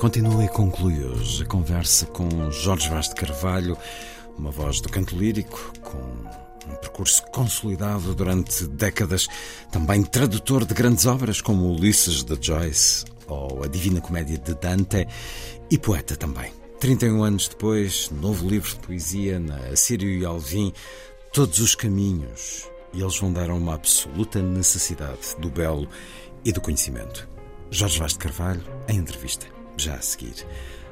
Continua e conclui hoje a conversa com Jorge Vaz de Carvalho, uma voz do canto lírico, com um percurso consolidado durante décadas, também tradutor de grandes obras como Ulisses de Joyce ou A Divina Comédia de Dante e poeta também. 31 anos depois, novo livro de poesia na Assírio e Alvim, Todos os Caminhos, e eles dar uma absoluta necessidade do belo e do conhecimento. Jorge Vaz de Carvalho, em entrevista, já a seguir.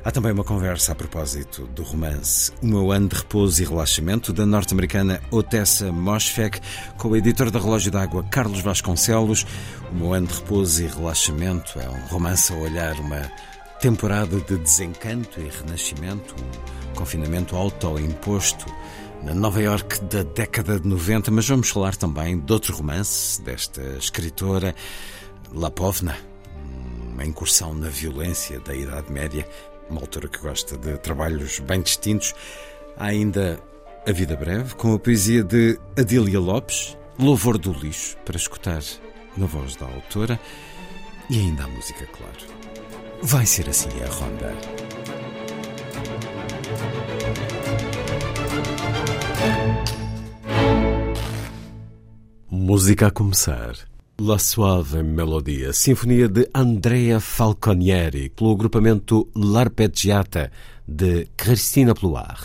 Há também uma conversa a propósito do romance O Meu Ano de Repouso e Relaxamento, da norte-americana Otessa Moschfek, com o editor da Relógio d'Água Carlos Vasconcelos. O Meu Ano de Repouso e Relaxamento é um romance a olhar uma temporada de desencanto e renascimento, um confinamento autoimposto na Nova York da década de 90, mas vamos falar também de outro romance desta escritora, Lapovna, uma incursão na violência da Idade Média, uma autora que gosta de trabalhos bem distintos. Há ainda A Vida Breve, com a poesia de Adília Lopes, Louvor do Lixo, para escutar na voz da autora, e ainda a música, claro. Vai ser assim a ronda. Música a começar. La Suave Melodia, sinfonia de Andrea Falconieri, pelo agrupamento L'Arpeggiata de Christina Ploir.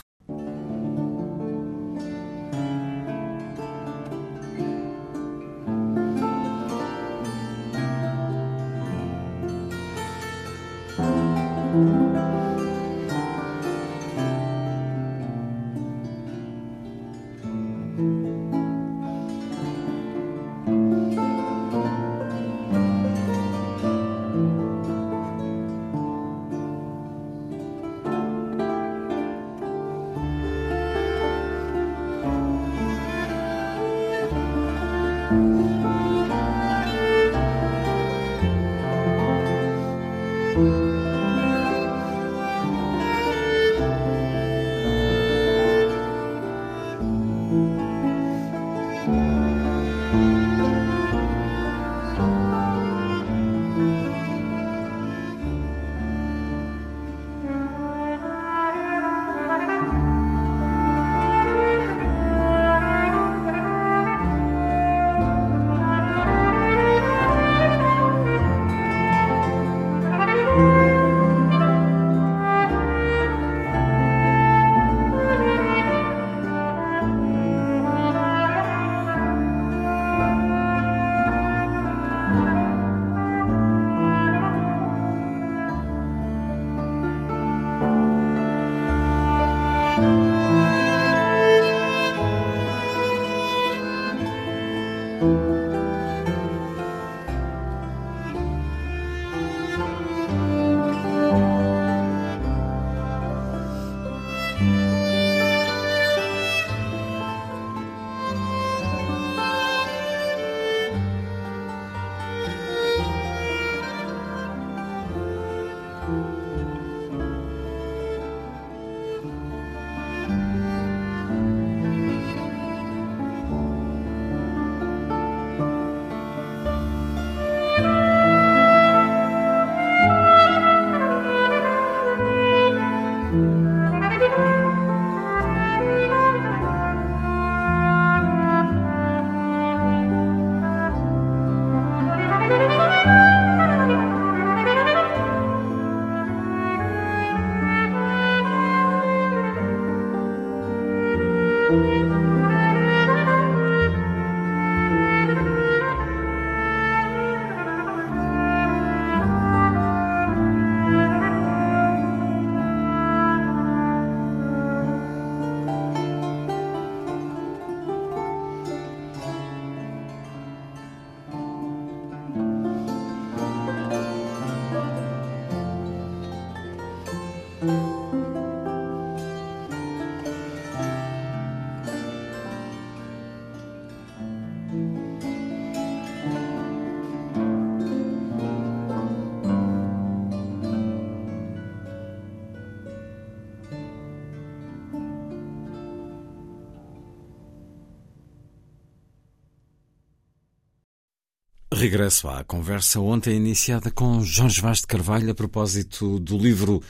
Regresso à conversa ontem iniciada com Jorge Vaz de Carvalho a propósito do livro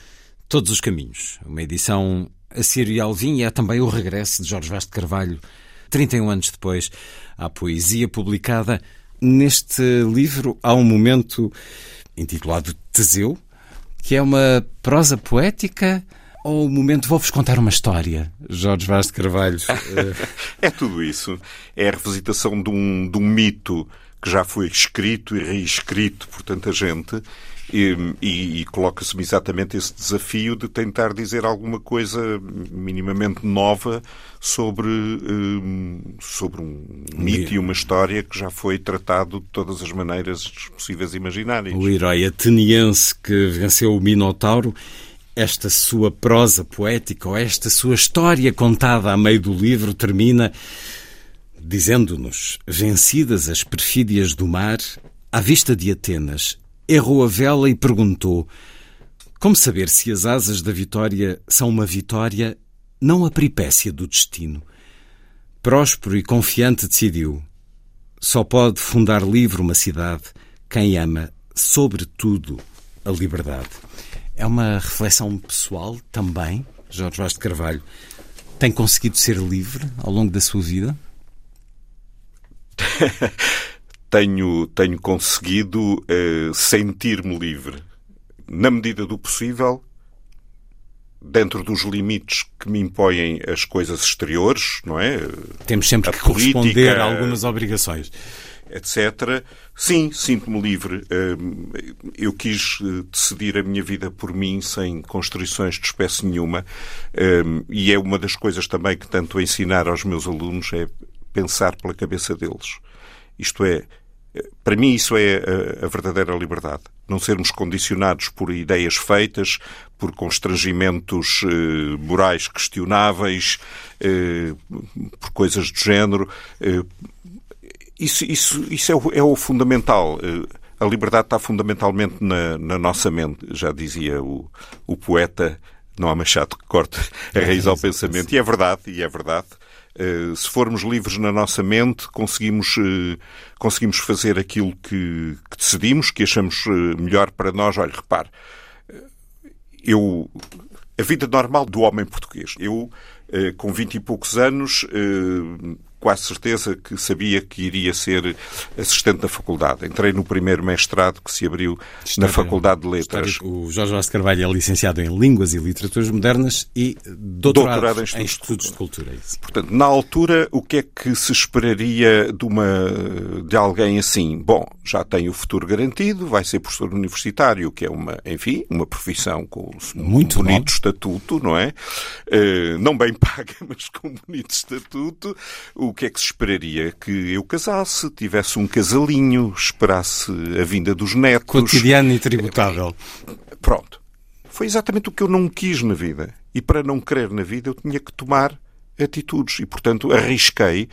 Todos os Caminhos, uma edição a Sírio e Alvim e é também o regresso de Jorge Vaz de Carvalho, 31 anos depois, à poesia publicada. Neste livro há um momento intitulado Teseu, que é uma prosa poética ou o momento vou-vos contar uma história, Jorge Vaz de Carvalho? é tudo isso. É a revisitação de um, de um mito que já foi escrito e reescrito por tanta gente e, e, e coloca-se-me exatamente esse desafio de tentar dizer alguma coisa minimamente nova sobre, um, sobre um mito e uma história que já foi tratado de todas as maneiras possíveis e imaginárias. O herói ateniense que venceu o Minotauro esta sua prosa poética ou esta sua história contada a meio do livro termina dizendo-nos: Vencidas as perfídias do mar, à vista de Atenas, errou a vela e perguntou: Como saber se as asas da vitória são uma vitória, não a peripécia do destino? Próspero e confiante decidiu: Só pode fundar livre uma cidade quem ama, sobretudo, a liberdade. É uma reflexão pessoal também, Jorge Vaz de Carvalho. Tem conseguido ser livre ao longo da sua vida? tenho, tenho conseguido uh, sentir-me livre. Na medida do possível, dentro dos limites que me impõem as coisas exteriores, não é? Temos sempre a que política, corresponder a algumas obrigações etc. Sim, sinto-me livre. Hum, eu quis eh, decidir a minha vida por mim, sem constrições de espécie nenhuma, hum, e é uma das coisas também que tento ensinar aos meus alunos é pensar pela cabeça deles. Isto é, para mim, isso é a, verdadeira liberdade. Não sermos condicionados por ideias feitas, por constrangimentos eh, morais questionáveis, eh, por coisas do género, eh, isso, isso, isso é, o, é o fundamental. Eh, a liberdade está fundamentalmente na, na nossa mente, já dizia o, o poeta. Não há machado que corte a raiz ao pensamento. E é verdade, e é verdade. Uh, se formos livres na nossa mente, conseguimos, uh, conseguimos fazer aquilo que, que decidimos, que achamos uh, melhor para nós. Olha, repare, eu. A vida normal do homem português. Eu, com vinte e poucos anos, quase certeza que sabia que iria ser assistente da faculdade. Entrei no primeiro mestrado que se abriu História, na Faculdade de Letras. História, o Jorge Vaz Carvalho é licenciado em Línguas e Literaturas Modernas e doutorado, doutorado em, Estudos, em Estudos de Cultura. É Portanto, na altura, o que é que se esperaria de, uma, de alguém assim? Bom, já tem o futuro garantido, vai ser professor universitário, que é uma, enfim, uma profissão com um Muito bonito bom. estatuto, não é? Uh, não bem paga, mas com bonito estatuto. O o que é que se esperaria? Que eu casasse, tivesse um casalinho, esperasse a vinda dos netos. Cotidiano e tributável. Pronto. Foi exatamente o que eu não quis na vida. E para não querer na vida, eu tinha que tomar atitudes. E, portanto, arrisquei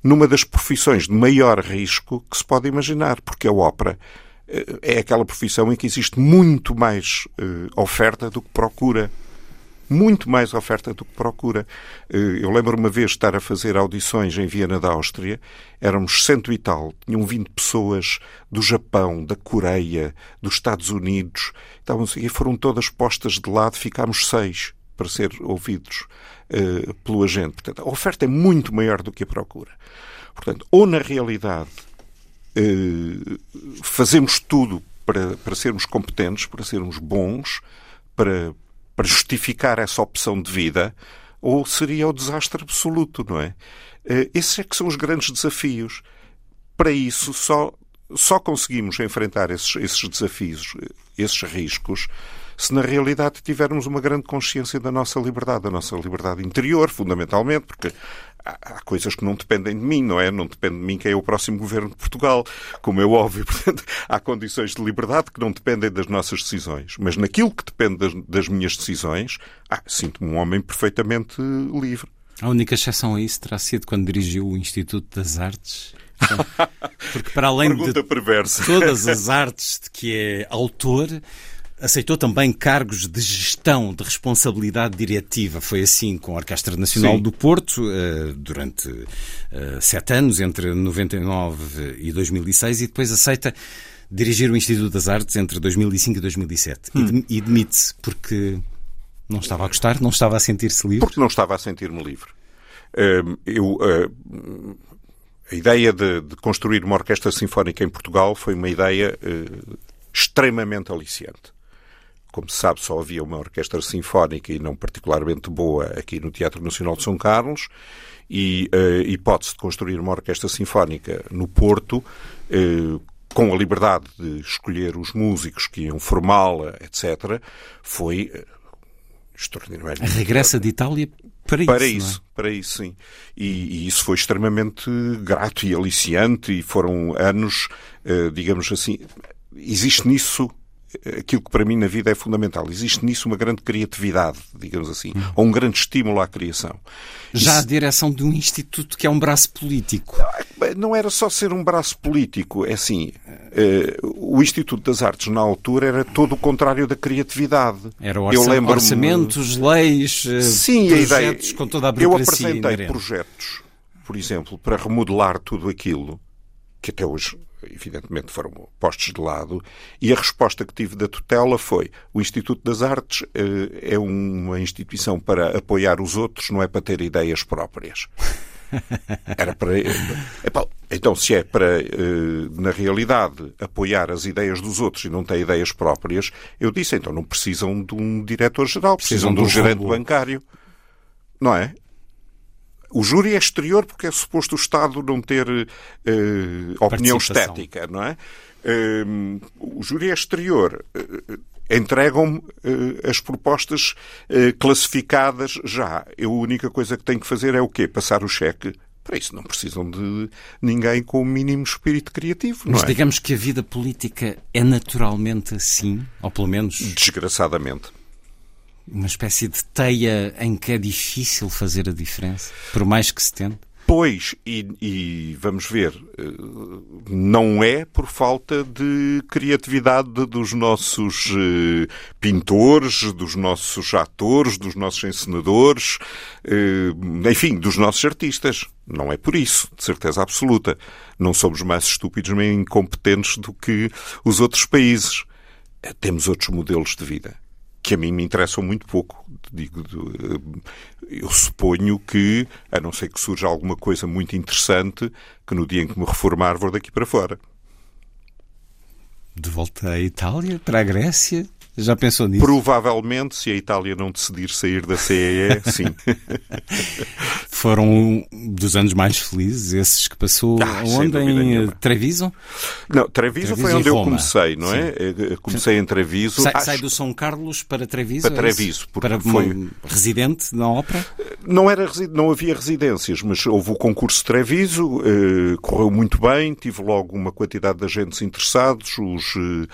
numa das profissões de maior risco que se pode imaginar, porque a ópera eh, é aquela profissão em que existe muito mais uh, oferta do que procura muito mais oferta do que procura. Eh, eu lembro uma vez estar a fazer audições em Viena da Áustria, éramos cento e tal, tinham vindo pessoas do Japão, da Coreia, dos Estados Unidos, estavam, e foram todas postas de lado, ficámos seis para ser ouvidos uh, pelo agente. Portanto, a oferta é muito maior do que a procura. Portanto, ou na realidade uh, fazemos tudo para, para sermos competentes, para sermos bons, para, para justificar essa opção de vida, ou seria o desastre absoluto, não é? Eh, esses é que são os grandes desafios. Para isso, só, só conseguimos enfrentar esses, esses desafios, esses riscos, se na realidade tivermos uma grande consciência da nossa liberdade, da nossa liberdade interior, fundamentalmente, porque há, coisas que não dependem de mim, não é? Não depende de mim quem é o próximo governo de Portugal, como é óbvio. Portanto, há condições de liberdade que não dependem das nossas decisões. Mas naquilo que depende das, das minhas decisões, ah, sinto-me um homem perfeitamente livre. A única exceção a isso terá sido quando dirigiu o Instituto das Artes. Porque para além Pergunta de perversa. todas as artes de que é autor, Aceitou também cargos de gestão, de responsabilidade diretiva. Foi assim com a Orquestra Nacional Sim. do Porto eh, durante eh, sete anos, entre 99 e 2006, e depois aceita dirigir o Instituto das Artes entre 2005 e 2007. E Hum. E demite-se porque não estava a gostar, não estava a sentir-se livre. Porque não estava a sentir-me livre. Hum, Eu, hum, a ideia de, de construir uma orquestra sinfónica em Portugal foi uma ideia eh, extremamente aliciante. Como se sabe, só havia uma orquestra sinfónica e não particularmente boa aqui no Teatro Nacional de São Carlos e a hipótese de construir uma orquestra sinfónica no Porto, eh, com a liberdade de escolher os músicos que iam formá-la, etc., foi eh, extraordinário. Regressa de Itália para isso. Para é? isso, para isso, sim. E, e isso foi extremamente grato e aliciante e foram anos, eh, digamos assim, existe nisso eh, aquilo que para mim na vida é fundamental. Existe nisso uma grande criatividade, digamos assim, ou um grande estímulo à criação. Já a Isso- direção de um instituto que é um braço político. não era só ser um braço político, é assim, eh, o Instituto das Artes na altura era todo o contrário da criatividade. Era Eu orça lembro-me- orçamentos, leis, eh, Sim, a ideia. projetos com toda a Eu apresentei inerente. projetos, por exemplo, para remodelar tudo aquilo, que até hoje, evidentemente, foram postos de lado, e a resposta que tive da tutela foi: o Instituto das Artes eh, é uma instituição para apoiar os outros, não é para ter ideias próprias. Era para. Então, se é para, eh, na realidade, apoiar as ideias dos outros e não ter ideias próprias, eu disse, então não precisam de um diretor-geral, precisam, Precisam de um um gerente bancário. Não é? O júri é exterior porque é suposto o Estado não ter eh, opinião estética, não é? Eh, o júri é exterior. Eh, Entregam-me as propostas classificadas já. Eu, a única coisa que tenho que fazer é o quê? Passar o cheque. Para isso não precisam de ninguém com o mínimo espírito criativo, não Mas é? digamos que a vida política é naturalmente assim, ou pelo menos Desgraçadamente. Uma espécie de teia em que é difícil fazer a diferença, por mais que se tente. Pois, e, e vamos ver, não é por falta de criatividade dos nossos eh, pintores, dos nossos atores, dos nossos encenadores, eh, enfim, dos nossos artistas. Não é por isso, de certeza absoluta. Não somos mais estúpidos nem incompetentes do que os outros países. Temos outros modelos de vida que a mim me interessam muito pouco. Digo, eh, eu suponho que, a não ser que surja alguma coisa muito interessante, que no dia em que me reformar vou daqui para fora. De volta à Itália, para a Grécia, já pensou nisso? Provavelmente, se a Itália não decidir sair da CEE, sim. Foram dos anos mais felizes, esses que passou Ah, onde? Em. Treviso? Não, Treviso, Treviso foi onde eu comecei, não é? Eh, Comecei em Treviso. Sai, Acho- sai do São Carlos para Treviso? Para é Treviso, porque Para foi- residente na ópera? Não, era, não havia residências, mas houve o concurso de Treviso, eh, correu muito bem, tive logo uma quantidade de agentes interessados, os, eh,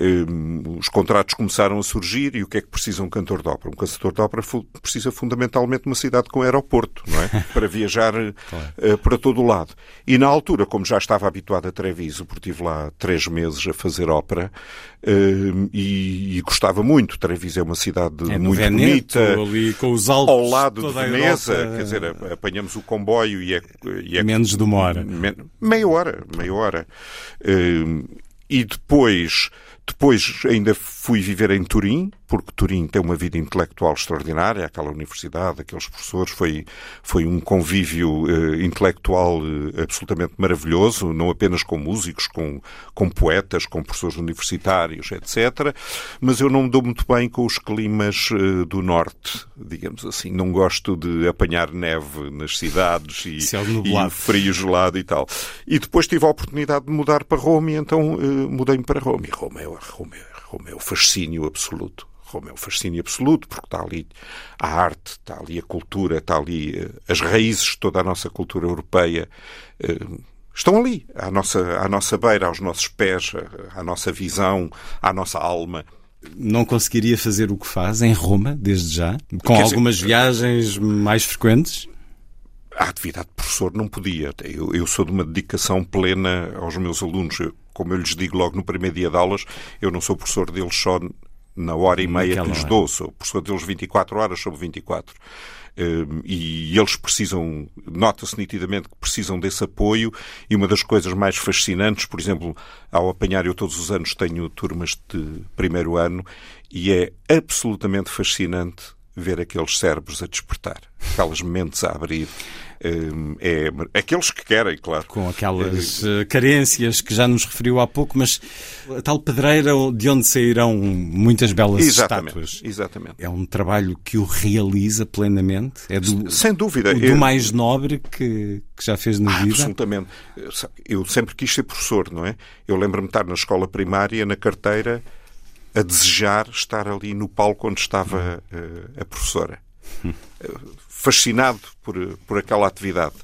eh, os contratos começaram a surgir e o que é que precisa um cantor de ópera? Um cantor de ópera precisa fundamentalmente de uma cidade com aeroporto, não é? Para viajar eh, para todo o lado. E na altura, como já estava habituado a Treviso, porque estive lá três meses a fazer ópera eh, e, e gostava muito. Treviso é uma cidade É muito Veneto, bonita ali com os altos. ao lado de Veneza, Europa, quer dizer, apanhamos o comboio e é, e é Menos de uma hora. me- meia hora, meia hora. Hum, e depois, depois ainda fui viver em Turim, porque Turim tem uma vida intelectual extraordinária, aquela universidade, aqueles professores, foi, foi um convívio eh, intelectual eh, absolutamente maravilhoso, não apenas com músicos, com, com poetas, com professores universitários, etc. Mas eu não me dou muito bem com os climas eh, do norte, digamos assim. Não gosto de apanhar neve nas cidades e, Céu e frio gelado e tal. E depois tive a oportunidade de mudar para Roma e então mudei-me para Roma. E Roma é, Roma, é, Roma é o fascínio absoluto. Roma é o fascínio absoluto, porque está ali a arte, está ali a cultura, está ali eh, as raízes de toda a nossa cultura europeia. eh, Estão ali, à nossa, à nossa beira, aos nossos pés, à nossa visão, à nossa alma. Não conseguiria fazer o que faz em Roma, desde já? Com dizer, algumas viagens mais frequentes? A atividade de professor não podia. Eu, eu sou de uma dedicação plena aos meus alunos. Eu, como eu lhes digo logo no primeiro dia de aulas, eu não sou professor deles só na hora e meia Naquela que lhes hora. dou. Sou professor deles 24 horas sobre 24. Um, e eles precisam, nota-se nitidamente que precisam desse apoio e uma das coisas mais fascinantes, por exemplo, ao apanhar, eu todos os anos tenho turmas de primeiro ano e é absolutamente fascinante ver aqueles cérebros a despertar, aquelas mentes a abrir. Um, é, aqueles que querem, claro. Com aquelas eh, carências que já nos referiu há pouco, mas a tal pedreira de onde sairão muitas belas Exatamente, estátuas. exatamente. É um trabalho que o realiza plenamente. É do, Sem dúvida. do Eu- mais nobre que, que já fez na vida. Absolutamente. Eu sempre quis ser professor, não é? Eu lembro-me de estar na escola primária, na carteira, a desejar estar ali no palco onde estava eh, a professora. Eh, Fascinado por, por aquela atividade.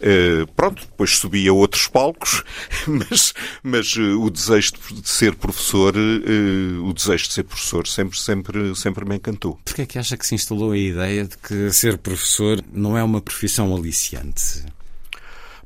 Eh, pronto, depois subi a outros palcos, mas, mas eh, o desejo de ser professor, eh, o desejo de ser professor sempre, sempre, sempre me encantou. Porquê é que acha que se instalou a ideia de que ser professor não é uma profissão aliciante?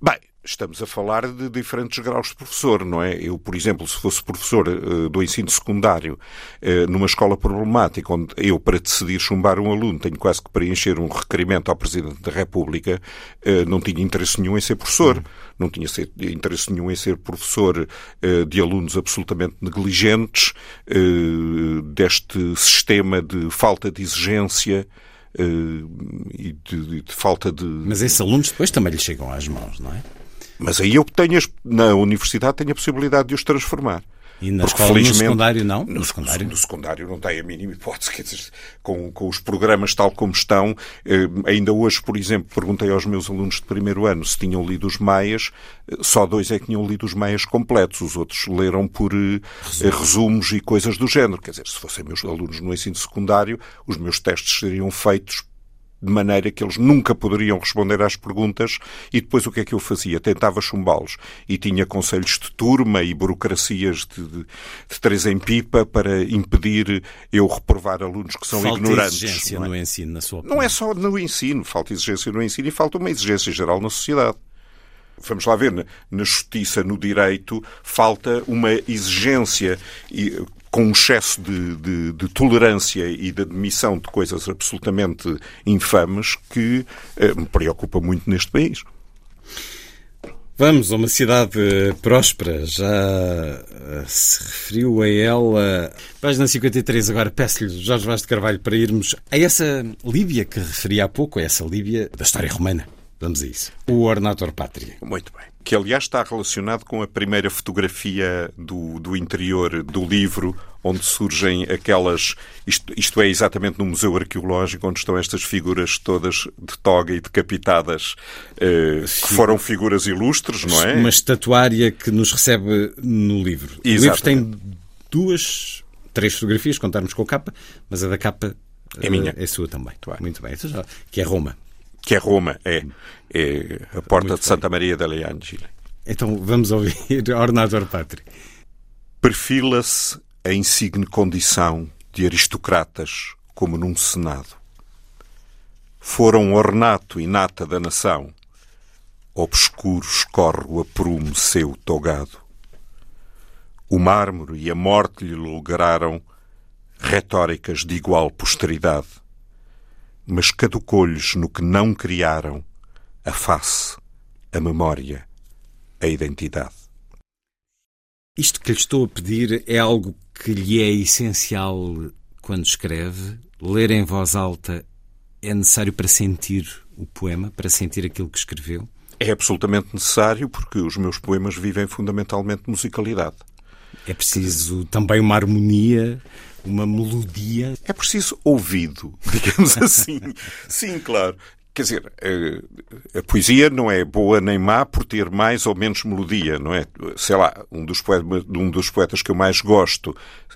Bem, estamos a falar de diferentes graus de professor, não é? Eu, por exemplo, se fosse professor eh, do ensino secundário eh, numa escola problemática, onde eu, para decidir chumbar um aluno, tenho quase que preencher um requerimento ao Presidente da República, eh, não tinha interesse nenhum em ser professor. Não tinha ser- interesse nenhum em ser professor de alunos absolutamente negligentes, deste sistema de falta de exigência e de- de falta de, Mas esses alunos depois também lhes chegam às mãos, não é? Mas aí eu tenho, as- na universidade tenho a possibilidade de os transformar. E na Porque, escola, no secundário, não? No, No secundário? no secundário não tem a mínima hipótese. Quer dizer, com, com os programas tal como estão, eh, ainda hoje, por exemplo, perguntei aos meus alunos de primeiro ano se tinham lido os Maias, eh, só dois é que tinham lido os Maias completos, os outros leram por eh, eh, resumos e coisas do género. Quer dizer, se fossem meus alunos no ensino secundário, os meus testes seriam feitos de maneira que eles nunca poderiam responder às perguntas e depois o que é que eu fazia? Tentava chumbá-los e tinha conselhos de turma e burocracias de, de, de três em pipa para impedir eu reprovar alunos que são Falta ignorantes. exigência não é? no ensino, na sua opinião. Não é só no ensino, falta exigência no ensino e falta uma exigência geral na sociedade. Vamos lá ver, na, justiça, no direito, falta uma exigência com um excesso de, de- de tolerância e de admissão de coisas absolutamente infames que eh, me preocupa muito neste país. Vamos a uma cidade próspera, já eh, se referiu a ela. Página 53, agora peço-lhe, Jorge Vaz de Carvalho, para irmos a essa Líbia que referi há pouco, a essa Líbia da história romana. Vamos a isso. O Ornator Pátria. Muito bem. Que, aliás, está relacionado com a primeira fotografia do, do interior do livro, onde surgem aquelas. Isto, isto é exatamente no Museu Arqueológico, onde estão estas figuras todas de toga e decapitadas, eh, que foram figuras ilustres, não é? Uma estatuária que nos recebe no livro. O livro Exatamente. tem duas, três fotografias, contarmos com a capa, mas a da capa É eh, minha. É sua também. bem. Muito bem. Então já- Que é Roma. Que é Roma, é, é a porta Muito de Santa Maria delle Angeli. Então vamos ouvir Ornator Pátria. Perfila-se a insigne condição de aristocratas como num senado. Foram ornato e nata da nação, obscuro escorre o aprume seu togado. O mármore e a morte lhe lograram retóricas de igual posteridade, mas caducou-lhes no que não criaram a face, a memória, a identidade. Isto que lhe estou a pedir é algo que lhe é essencial quando escreve. Ler em voz alta é necessário para sentir o poema, para sentir aquilo que escreveu. É absolutamente necessário porque os meus poemas vivem fundamentalmente de musicalidade. É preciso também uma harmonia, uma melodia. É preciso ouvido, digamos assim. Sim, claro. Quer dizer, eh, a poesia não é boa nem má por ter mais ou menos melodia, não é? Sei lá, um dos poetas, um dos poetas que eu mais gosto,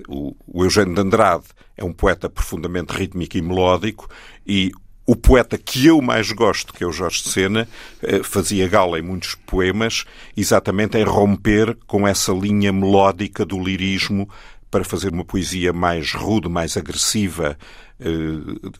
o, o Eugênio de Andrade, é um poeta profundamente rítmico e melódico e o poeta que eu mais gosto, que é o Jorge de Sena, eh, fazia gala em muitos poemas exatamente em romper com essa linha melódica do lirismo para fazer uma poesia mais rude, mais agressiva, eh,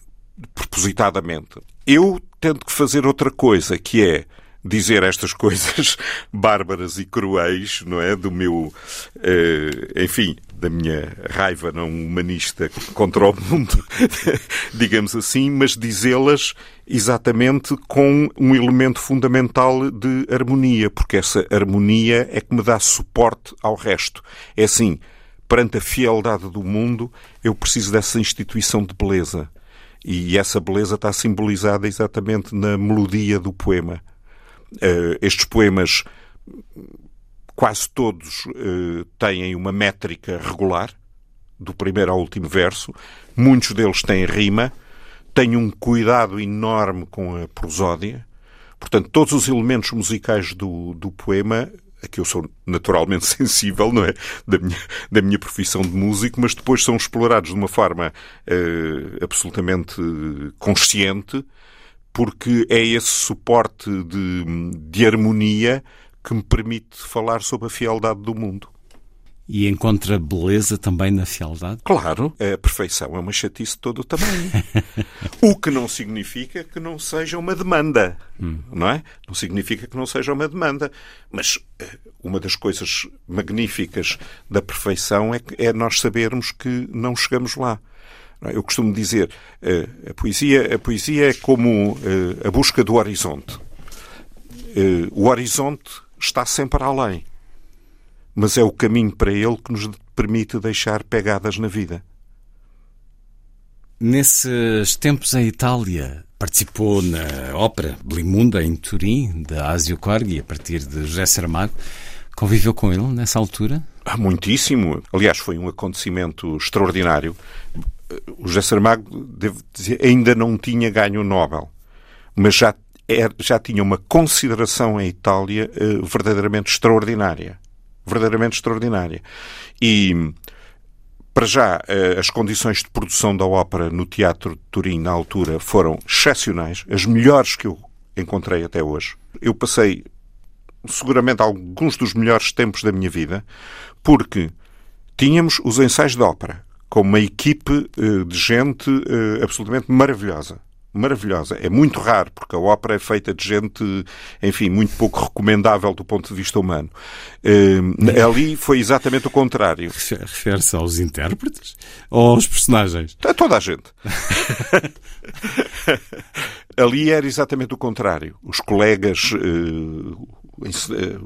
propositadamente. Eu tento fazer outra coisa, que é dizer estas coisas bárbaras e cruéis, não é? Do meu, uh, enfim, da minha raiva não humanista contra o mundo, digamos assim, mas dizê-las exatamente com um elemento fundamental de harmonia, porque essa harmonia é que me dá suporte ao resto. É assim, perante a fieldade do mundo, eu preciso dessa instituição de beleza. E essa beleza está simbolizada exatamente na melodia do poema. Uh, estes poemas, quase todos, uh, têm uma métrica regular, do primeiro ao último verso. Muitos deles têm rima, têm um cuidado enorme com a prosódia. Portanto, todos os elementos musicais do, do poema a que eu sou naturalmente sensível, não é? Da minha, da minha profissão de músico, mas depois são explorados de uma forma uh, absolutamente consciente, porque é esse suporte de, de harmonia que me permite falar sobre a fialdade do mundo. E encontra beleza também na fialdade? Claro, a perfeição é uma chatice de todo o tamanho. o que não significa que não seja uma demanda, hum. não é? Não significa que não seja uma demanda. Mas eh, uma das coisas magníficas da perfeição é, é nós sabermos que não chegamos lá. Eu costumo dizer, eh, a poesia, a poesia é como eh, a busca do horizonte. O horizonte está sempre além mas é o caminho para ele que nos permite deixar pegadas na vida. Nesses tempos em Itália, participou na ópera Blimunda, em Turim, da Asio Corgi, a partir de José Saramago. Conviveu com ele nessa altura? Ah, muitíssimo. Aliás, foi um acontecimento extraordinário. O José Saramago, devo dizer, ainda não tinha ganho o Nobel, mas já, era, já tinha uma consideração em Itália uh, verdadeiramente extraordinária verdadeiramente extraordinária. E, para já, eh, as condições de produção da ópera no Teatro de Turim, na altura, foram excepcionais, as melhores que eu encontrei até hoje. Eu passei, seguramente, alguns dos melhores tempos da minha vida, porque tínhamos os ensaios de ópera, com uma equipe eh, de gente eh, absolutamente maravilhosa maravilhosa. É muito raro, porque a ópera é feita de gente, enfim, muito pouco recomendável do ponto de vista humano. Uh, ali foi exatamente o contrário. Refere-se aos intérpretes ou aos personagens? A toda a gente. ali era exatamente o contrário. Os colegas, uh,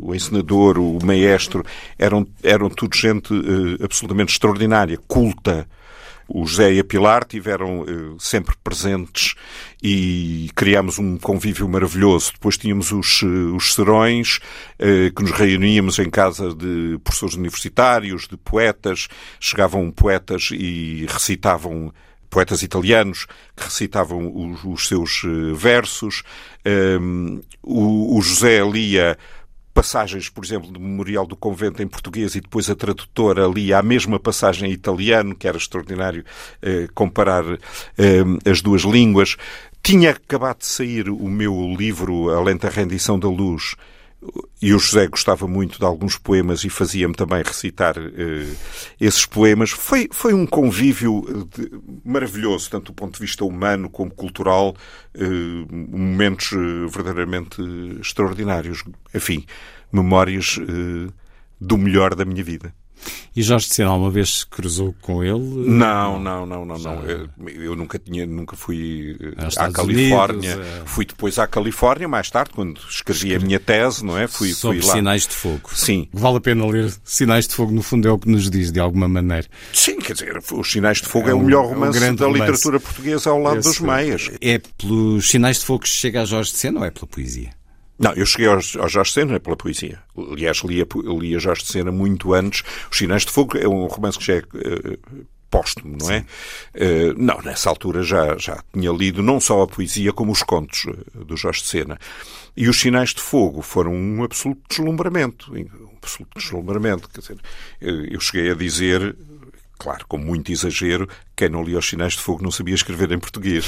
o encenador, o maestro, eram, eram tudo gente uh, absolutamente extraordinária, culta, o José e a Pilar tiveram eh, sempre presentes e criámos um convívio maravilhoso. Depois tínhamos os, eh, os serões, eh, que nos reuníamos em casa de professores universitários, de poetas. Chegavam poetas e recitavam poetas italianos que recitavam os, os seus versos. Um, o, o José lia passagens, por exemplo, do Memorial do Convento em português e depois a tradutora lia a mesma passagem em italiano, que era extraordinário eh, comparar eh, as duas línguas. Tinha acabado de sair o meu livro A Lenta Rendição da Luz, e o José gostava muito de alguns poemas e fazia-me também recitar uh, esses poemas. Foi, foi um convívio de, maravilhoso, tanto do ponto de vista humano como cultural, uh, momentos uh, verdadeiramente extraordinários. Enfim, memórias do melhor da minha vida. E Jorge de Sena alguma vez cruzou com ele? Não, não, não, não, não. Eu, eu nunca tinha, nunca fui à Califórnia. Unidos, é... Fui depois à Califórnia, mais tarde, quando escrevi a minha tese, não é? Fui, Sobre fui lá. Sinais de Fogo. Sim. Vale a pena ler Sinais de Fogo, no fundo é o que nos diz, de alguma maneira. Sim, quer dizer, Os Sinais de Fogo é, é um, o melhor romance é um da romance. literatura portuguesa ao lado Esse, dos meias. É pelos Sinais de Fogo que chega a Jorge de Sena ou é pela poesia? Não, eu cheguei ao, ao Jorge Sena pela poesia. Aliás, lia, lia Jorge Sena muito antes. Os Sinais de Fogo é um romance que já é uh, póstumo, não é? Uh, não, nessa altura já, já tinha lido não só a poesia como os contos uh, do Jorge Sena. E os Sinais de Fogo foram um absoluto deslumbramento. Um absoluto deslumbramento. Quer dizer, eu cheguei a dizer claro, com muito exagero, quem não lia os Sinais de Fogo não sabia escrever em português.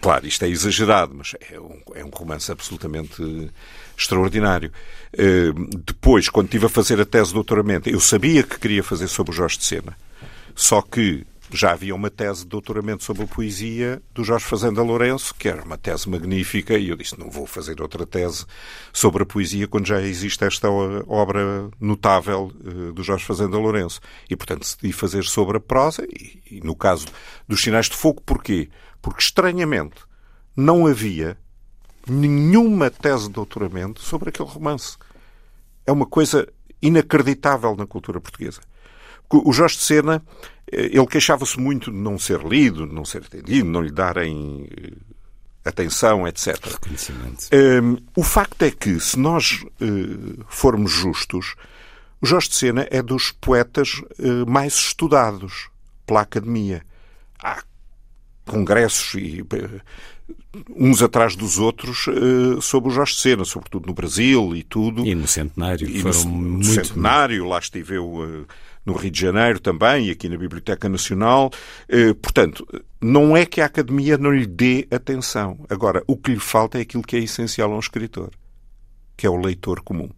Claro, isto é exagerado, mas é um, é um romance absolutamente extraordinário. Uh, depois, quando estive a fazer a tese de doutoramento, eu sabia que queria fazer sobre o Jorge de Sena. Só que já havia uma tese de doutoramento sobre a poesia do Jorge Fazenda Lourenço, que era uma tese magnífica, e eu disse, não vou fazer outra tese sobre a poesia quando já existe esta obra notável uh, do Jorge Fazenda Lourenço. E, portanto, decidi fazer sobre a prosa, e, e no caso dos Sinais de Fogo, porquê? Porque, estranhamente, não havia nenhuma tese de doutoramento sobre aquele romance. É uma coisa inacreditável na cultura portuguesa. O Jorge de Sena, eh, ele queixava-se muito de não ser lido, de não ser atendido, de não lhe darem eh, atenção, etc. Reconhecimento. Um, ehm, o facto é que, se nós uh, formos justos, o Jorge de Sena é dos poetas uh, mais estudados pela academia. Há congressos e uh, uns atrás dos outros sobre o Jorge Sena, sobretudo no Brasil e tudo. E no Centenário. E foram no, muito... Centenário, lá estive eu no Rio de Janeiro também, e aqui na Biblioteca Nacional. Uh, portanto, não é que a Academia não lhe dê atenção. Agora, o que lhe falta é aquilo que é essencial a um escritor, que é o leitor comum.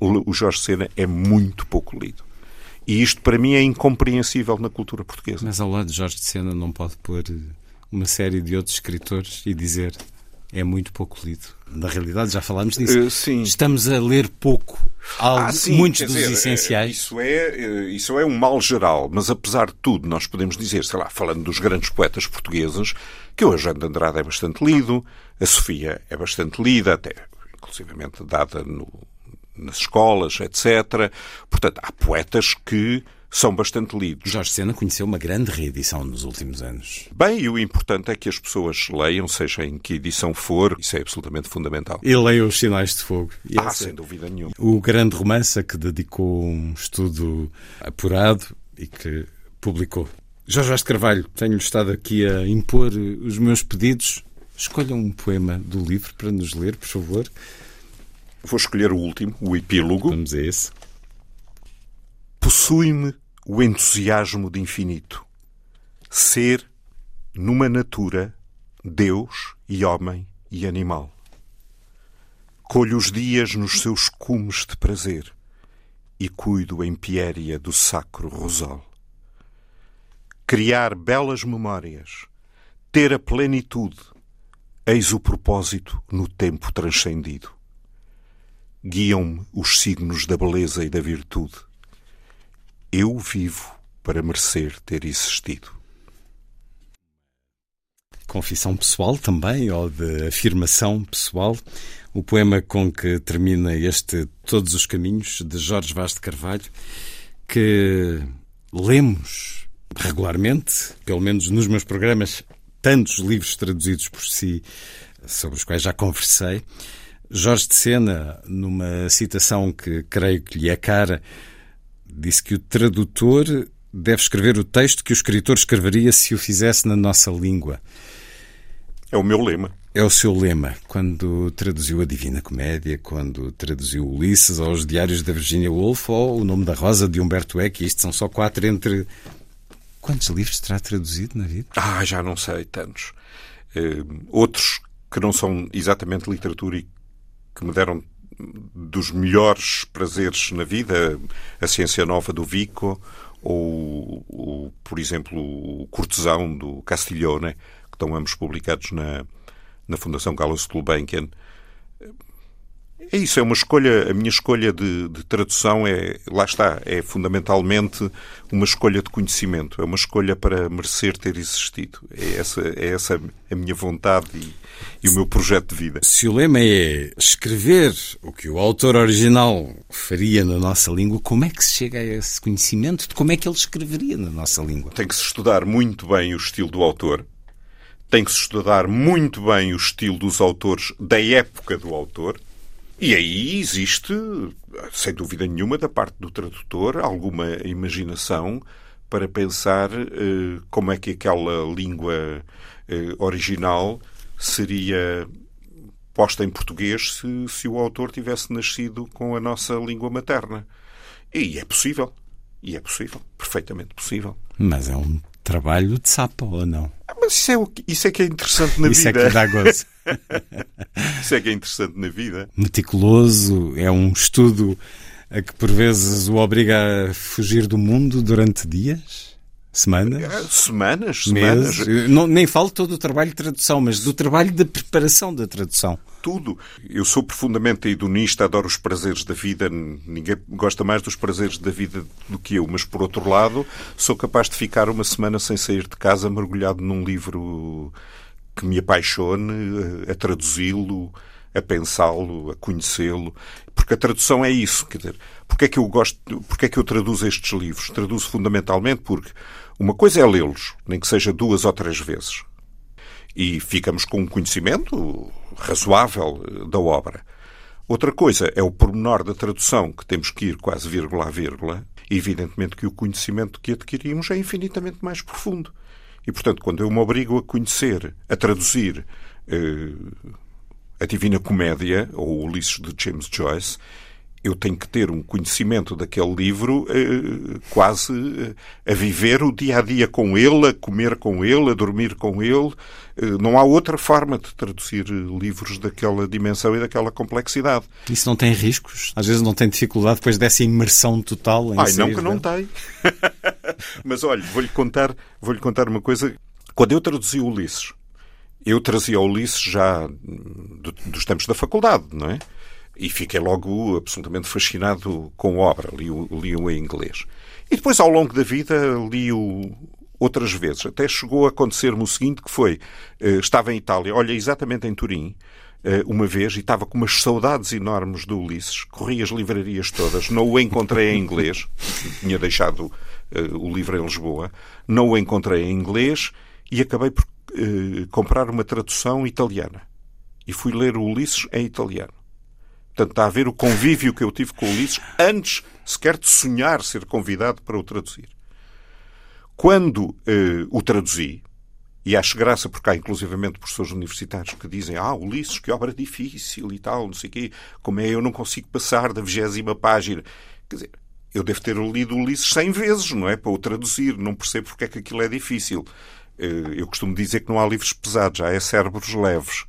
O, Jorge Sena é muito pouco lido. E isto, para mim, é incompreensível na cultura portuguesa. Mas ao lado de Jorge de Sena não pode pôr uma série de outros escritores e dizer é muito pouco lido. Na realidade, já falámos disso. Uh. Estamos a ler pouco, algo, ah, sim, muitos dos dizer, essenciais. Isso é, isso é um mal geral, mas apesar de tudo, nós podemos dizer, sei lá, falando dos grandes poetas portugueses, que o Eugênio de Andrade é bastante lido, a Sofia é bastante lida, até inclusivamente dada no, nas escolas, etc. Portanto, há poetas que são bastante lidos. Jorge Sena conheceu uma grande reedição nos últimos anos. Bem, e o importante é que as pessoas leiam, seja em que edição for, isso é absolutamente fundamental. E leiam os Sinais de Fogo. E ah, sem dúvida nenhuma. O grande romance a que dedicou um estudo apurado e que publicou. Jorge Vaz Carvalho, tenho estado aqui a impor os meus pedidos. Escolha um poema do livro para nos ler, por favor. Vou escolher o último, o epílogo. Vamos a esse. Possui-me o entusiasmo de infinito. Ser, numa natura, Deus e homem e animal. Colho os dias nos seus cumes de prazer e cuido em piéria do sacro rosal. Criar belas memórias, ter a plenitude, eis o propósito no tempo transcendido. Guiam-me os signos da beleza e da virtude eu vivo para merecer ter existido. Confissão pessoal também, ou de afirmação pessoal. O poema com que termina este Todos os Caminhos, de Jorge Vaz de Carvalho, que lemos regularmente, pelo menos nos meus programas, tantos livros traduzidos por si, sobre os quais já conversei. Jorge de Sena, numa citação que creio que lhe é cara, disse que o tradutor deve escrever o texto que o escritor escreveria se o fizesse na nossa língua. É o meu lema. É o seu lema. Quando traduziu a Divina Comédia, quando traduziu Ulisses aos Diários da Virginia Woolf ou O Nome da Rosa de Humberto Eco, isto são só quatro entre. Quantos livros terá traduzido na vida? Ah, já não sei, tantos. Uh, outros que não são exatamente literatura e que me deram dos melhores prazeres na vida, a ciência nova do Vico, ou, ou por exemplo, o Cortesão do Castiglione, que estão ambos publicados na, na Fundação Carlos Gulbenkian. É isso, é uma escolha, a minha escolha de, de, tradução é, lá está, é fundamentalmente uma escolha de conhecimento, é uma escolha para merecer ter existido. É essa, é essa a minha vontade e, e o meu projeto de vida. Se o lema é escrever o que o autor original faria na nossa língua, como é que se chega a esse conhecimento de como é que ele escreveria na nossa língua? Tem que se estudar muito bem o estilo do autor, tem que se estudar muito bem o estilo dos autores da época do autor e aí existe, sem dúvida nenhuma, da parte do tradutor, alguma imaginação para pensar uh, como é que aquela língua uh, original seria posta em português se, se o autor tivesse nascido com a nossa língua materna. E é possível. E é possível. Perfeitamente possível. Mas é um trabalho de sapo, ou não? Mas isso é, o que, isso é que é interessante na isso vida. Isso é que dá gozo. isso é que é interessante na vida. Meticuloso, é um estudo a que por vezes o obriga a fugir do mundo durante dias? Semanas? É, semanas, semanas. Meses. Não, nem falo todo o trabalho de tradução, mas do trabalho de preparação da tradução. Tudo. Eu sou profundamente hedonista, adoro os prazeres da vida. Ninguém gosta mais dos prazeres da vida do que eu, mas por outro lado, sou capaz de ficar uma semana sem sair de casa mergulhado num livro que me apaixone, a traduzi-lo, a pensá-lo, a conhecê-lo. Porque a tradução é isso. Quer dizer, porque é que eu gosto, porque é que eu traduzo estes livros? Traduzo fundamentalmente porque uma coisa é lê-los, nem que seja duas ou três vezes. E ficamos com um conhecimento razoável eh, da obra. Outra coisa é o pormenor da tradução, que temos que ir quase vírgula a vírgula. Evidentemente que o conhecimento que adquirimos é infinitamente mais profundo. E, portanto, quando eu me obrigo a conhecer, a traduzir eh, a Divina Comédia, ou Ulisses de James Joyce, eu tenho que ter um conhecimento daquele livro eh, quase eh, a viver o dia a dia com ele, a comer com ele, a dormir com ele. Eh, não há outra forma de traduzir livros daquela dimensão e daquela complexidade. Isso não tem riscos? Às vezes não tem dificuldade depois dessa imersão total em Ai, não que não tem. Mas olha, vou-lhe contar, vou-lhe contar uma coisa. Quando eu traduzi Ulisses, eu trazia Ulisses já dos tempos da faculdade, não é? E fiquei logo absolutamente fascinado com a obra. Li-o li em inglês. E depois, ao longo da vida, li-o outras vezes. Até chegou a acontecer-me o seguinte, que foi, eh, estava em Itália, olha, exatamente em Turim, eh, uma vez, e estava com umas saudades enormes do Ulisses, corri as livrarias todas, não o encontrei em inglês, tinha deixado uh, o livro em Lisboa, não o encontrei em inglês e acabei por comprar uma tradução italiana. E fui ler o Ulisses em italiano. Portanto, está a ver o convívio que eu tive com o Ulisses antes sequer de sonhar ser convidado para o traduzir. Quando eh, o traduzi, e acho graça porque há inclusivamente professores universitários que dizem ah, Ulisses, que obra difícil e tal, não sei o quê, como é eu não consigo passar da vigésima página. Quer dizer, eu devo ter lido Ulisses cem vezes, não é? Para o traduzir, não percebo porque é que aquilo é difícil. Eh, eu costumo dizer que não há livros pesados, há é cérebros leves.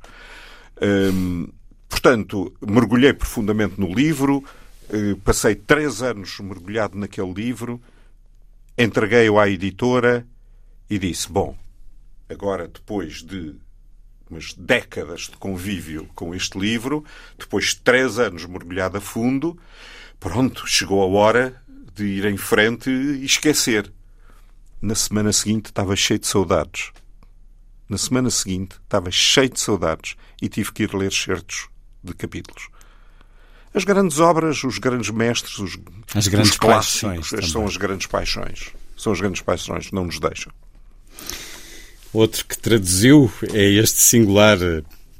Hum, Portanto, mergulhei profundamente no livro, eh, passei três anos mergulhado naquele livro, entreguei-o à editora e disse: Bom, agora depois de umas décadas de convívio com este livro, depois de três anos mergulhado a fundo, pronto, chegou a hora de ir em frente e esquecer. Na semana seguinte estava cheio de saudades. Na semana seguinte estava cheio de saudades e tive que ir ler certos de capítulos. As grandes obras, os grandes mestres, os, as grandes os clássicos, são as grandes paixões. São as grandes paixões, não nos deixam. Outro que traduziu é este singular,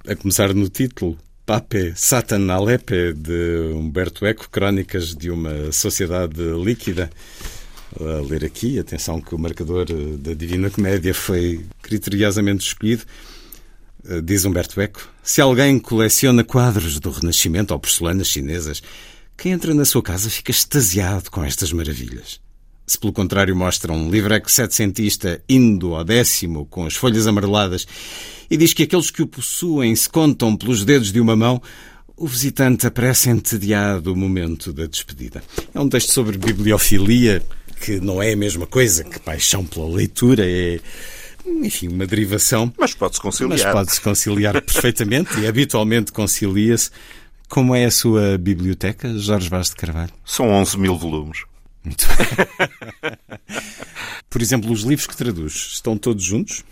a começar no título, Pape Satan Alepe, de Humberto Eco, Crónicas de uma Sociedade Líquida. A ler aqui, atenção que o marcador da Divina Comédia foi criteriosamente escolhido. Eh, diz Humberto Eco, se alguém coleciona quadros do Renascimento ou porcelanas chinesas, quem entra na sua casa fica extasiado com estas maravilhas. Se pelo contrário mostra um livreco setecentista indo ao décimo com as folhas amareladas e diz que aqueles que o possuem se contam pelos dedos de uma mão, o visitante aparece entediado o momento da despedida. É um texto sobre bibliofilia, que não é a mesma coisa que paixão pela leitura, é enfim, uma derivação. Mas pode-se conciliar. Mas pode-se conciliar perfeitamente e habitualmente concilia-se. Como é a sua biblioteca, Jorge Vaz de Carvalho? São 11 mil volumes. Muito Por exemplo, os livros que traduz estão todos juntos?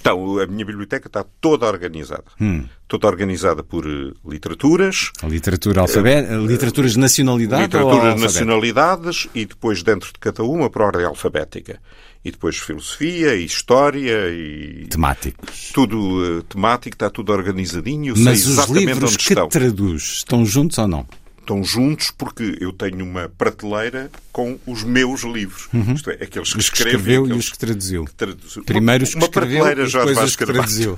Então, a minha biblioteca está toda organizada. Hum. Toda organizada por uh, literaturas. A literatura alfabética, uh, literaturas de nacionalidade Literaturas de nacionalidades e depois dentro de cada uma por ordem alfabética e depois filosofia e história e temáticos. Tudo uh, temático, está tudo organizadinho. Mas os livros que estão. traduz estão juntos ou não? Estão juntos porque eu tenho uma prateleira com os meus livros. Uhum. Isto é, aqueles que, os que escreveu e os que traduziu. Que traduziu. Primeiro os que uma escreveu e depois os que traduziu.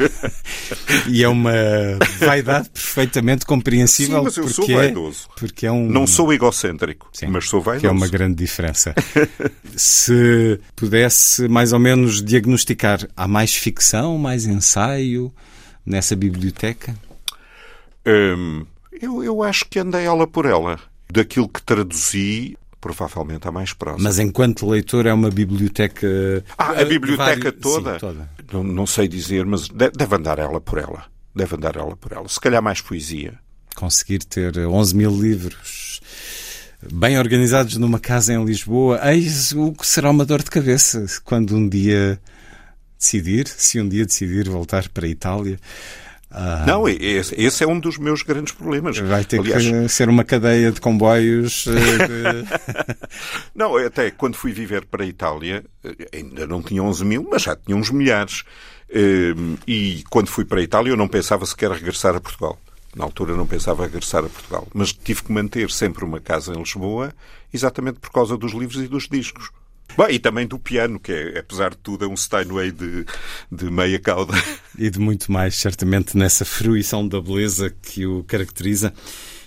e é uma vaidade perfeitamente compreensível. Sim, mas eu porque sou vaidoso. É, porque é um... Não sou egocêntrico, Sim, mas sou vaidoso. Que é uma grande diferença. Se pudesse mais ou menos diagnosticar, há mais ficção, mais ensaio nessa biblioteca? Hum, eu, eu acho que andei ela por ela. Daquilo que traduzi, provavelmente a mais próxima. Mas enquanto leitor é uma biblioteca. Ah, a biblioteca vários... toda? Sim, toda. Não, não, sei dizer, mas deve andar ela por ela. Deve andar ela por ela. Se calhar mais poesia. Conseguir ter 11 mil livros bem organizados numa casa em Lisboa, eis o que será uma dor de cabeça quando um dia decidir, se um dia decidir voltar para a Itália. Ah, não, esse, esse, é um dos meus grandes problemas. Vai ter Aliás, que ser uma cadeia de comboios. Eh, de... não, até quando fui viver para a Itália, eh, ainda não tinha 11 mil, mas já tinha uns milhares. Ehm, e quando fui para a Itália, eu não pensava sequer regressar a Portugal. Na altura não pensava regressar a Portugal. Mas tive que manter sempre uma casa em Lisboa, exatamente por causa dos livros e dos discos. Bom, e também do piano, que é, apesar de tudo, é um Steinway de, de meia cauda. E de muito mais, certamente, nessa fruição da beleza que o caracteriza.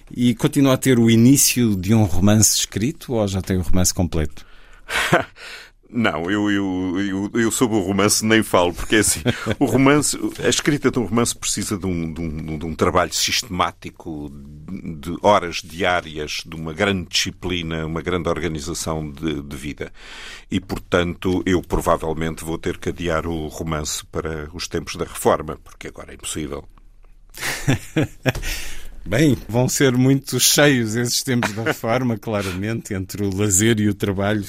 E continua a ter o início de um romance escrito ou já tem o romance completo? Não, eu, eu, eu, eu, sobre o romance nem falo, porque é assim, o romance, a escrita de um romance precisa de um, de um, de um trabalho sistemático, de horas diárias, de uma grande disciplina, uma grande organização de, de vida. E, portanto, eu provavelmente vou ter que adiar o romance para os tempos da reforma, porque agora é impossível. Bem, vão ser muito cheios esses tempos da reforma, claramente, entre o lazer e o trabalho.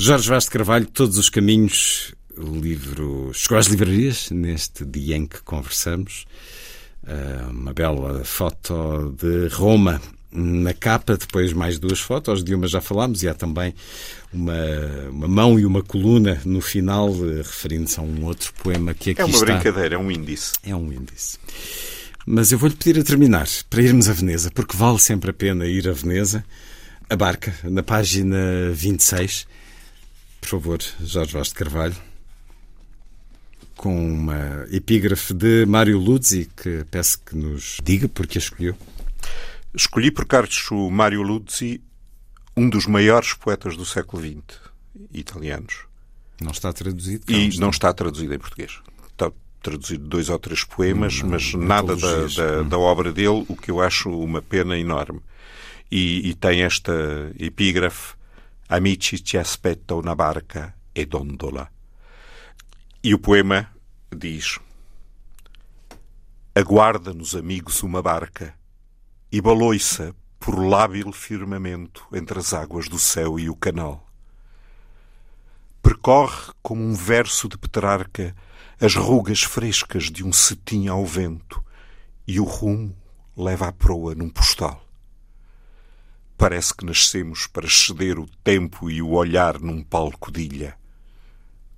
Jorge Vaz de Carvalho, Todos os Caminhos, o livro chegou às livrarias neste dia em que conversamos. Uh, uma bela foto de Roma na capa, depois mais duas fotos, de uma já falámos, e há também uma, uma mão e uma coluna no final, uh, referindo-se a um outro poema que aqui está. É uma está. brincadeira, é um índice. É um índice. Mas eu vou-lhe pedir a terminar, para irmos a Veneza, porque vale sempre a pena ir a Veneza. A barca, na página 26, por favor, Jorge Vaz de Carvalho, com uma epígrafe de Mário Luzzi, que peço que nos diga porque a escolheu. Escolhi por Carlos Mário Luzzi, um dos maiores poetas do século XX, italianos. Não está traduzido? E não está traduzido em português. Está traduzido dois ou três poemas, não, mas nada da, da, da, obra dele, o que eu acho uma pena enorme. E, e tem esta epígrafe Amici ci aspettam na barca e dondola. E o poema diz: Aguarda-nos, amigos, uma barca e baloiça por lábil firmamento entre as águas do céu e o canal. Percorre como um verso de Petrarca as rugas frescas de um cetim ao vento e o rumo leva à proa num postal. Parece que nascemos para ceder o tempo e o olhar num palco de ilha.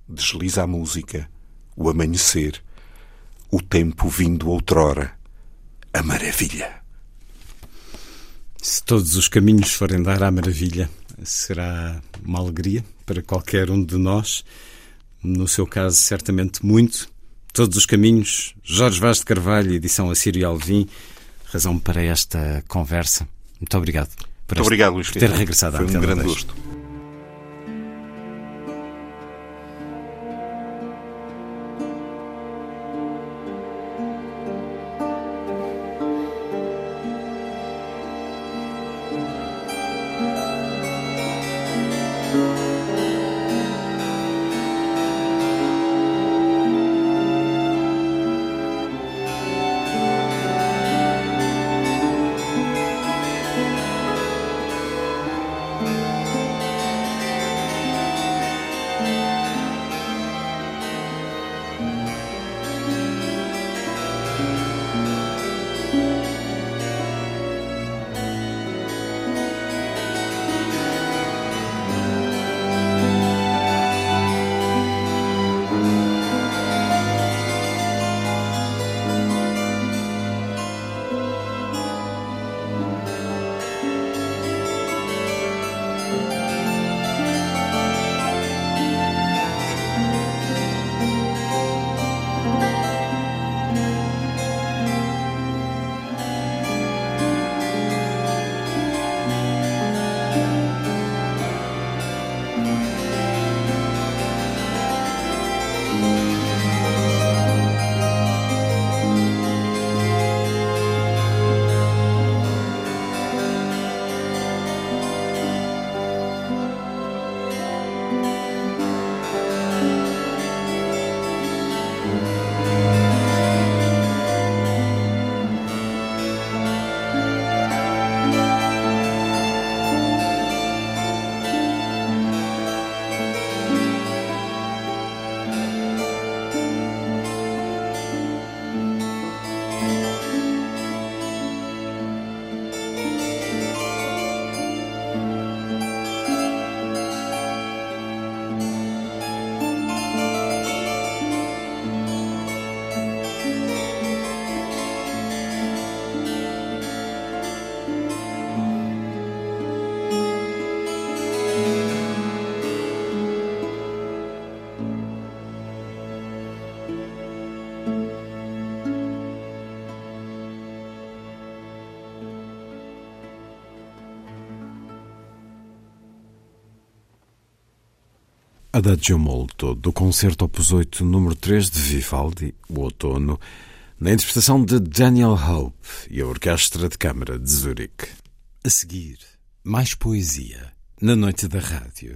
Desliza a música, o amanhecer, o tempo vindo outrora, a maravilha. Se todos os caminhos forem dar à maravilha, será uma alegria para qualquer um de nós. No seu caso, certamente muito. Todos os caminhos, Jorge Vaz de Carvalho, edição Assírio Alvim, razão para esta conversa. Muito obrigado. Muito obrigado, Luís por ter regressado Foi um grande gosto. Adagio Molto, do concerto Opus 8, número 3 de Vivaldi, o outono, na interpretação de Daniel Hope e a Orquestra de Câmara de Zurique. A seguir, mais poesia, na noite da rádio.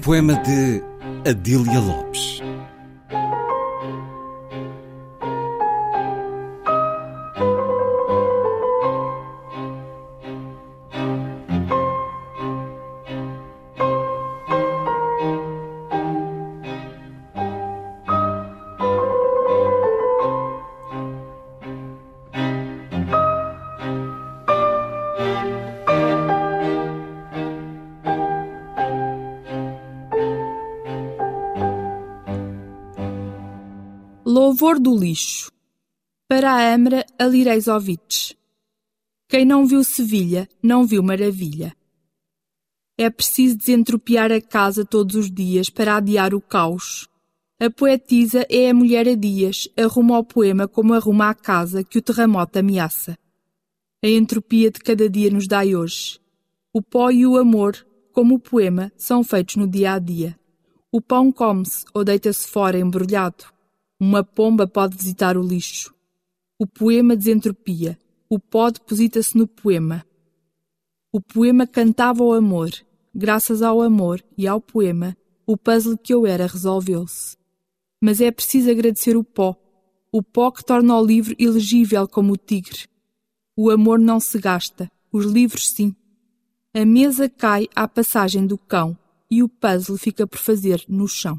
Poema de Adília Lopes. Do lixo. Para a Amra Alireisovich. Quem não viu Sevilha, não viu maravilha. É preciso desentropiar a casa todos os dias para adiar o caos. A poetisa é a mulher a dias, arruma o poema como arruma a casa que o terremoto ameaça. A entropia de cada dia nos dá hoje. O pó e o amor, como o poema, são feitos no dia a dia. O pão come-se ou deita-se fora embrulhado. Uma pomba pode visitar o lixo. O poema desentropia. O pó deposita-se no poema. O poema cantava o amor. Graças ao amor e ao poema, o puzzle que eu era resolveu-se. Mas é preciso agradecer o pó. O pó que torna o livro elegível como o tigre. O amor não se gasta, os livros sim. A mesa cai à passagem do cão e o puzzle fica por fazer no chão.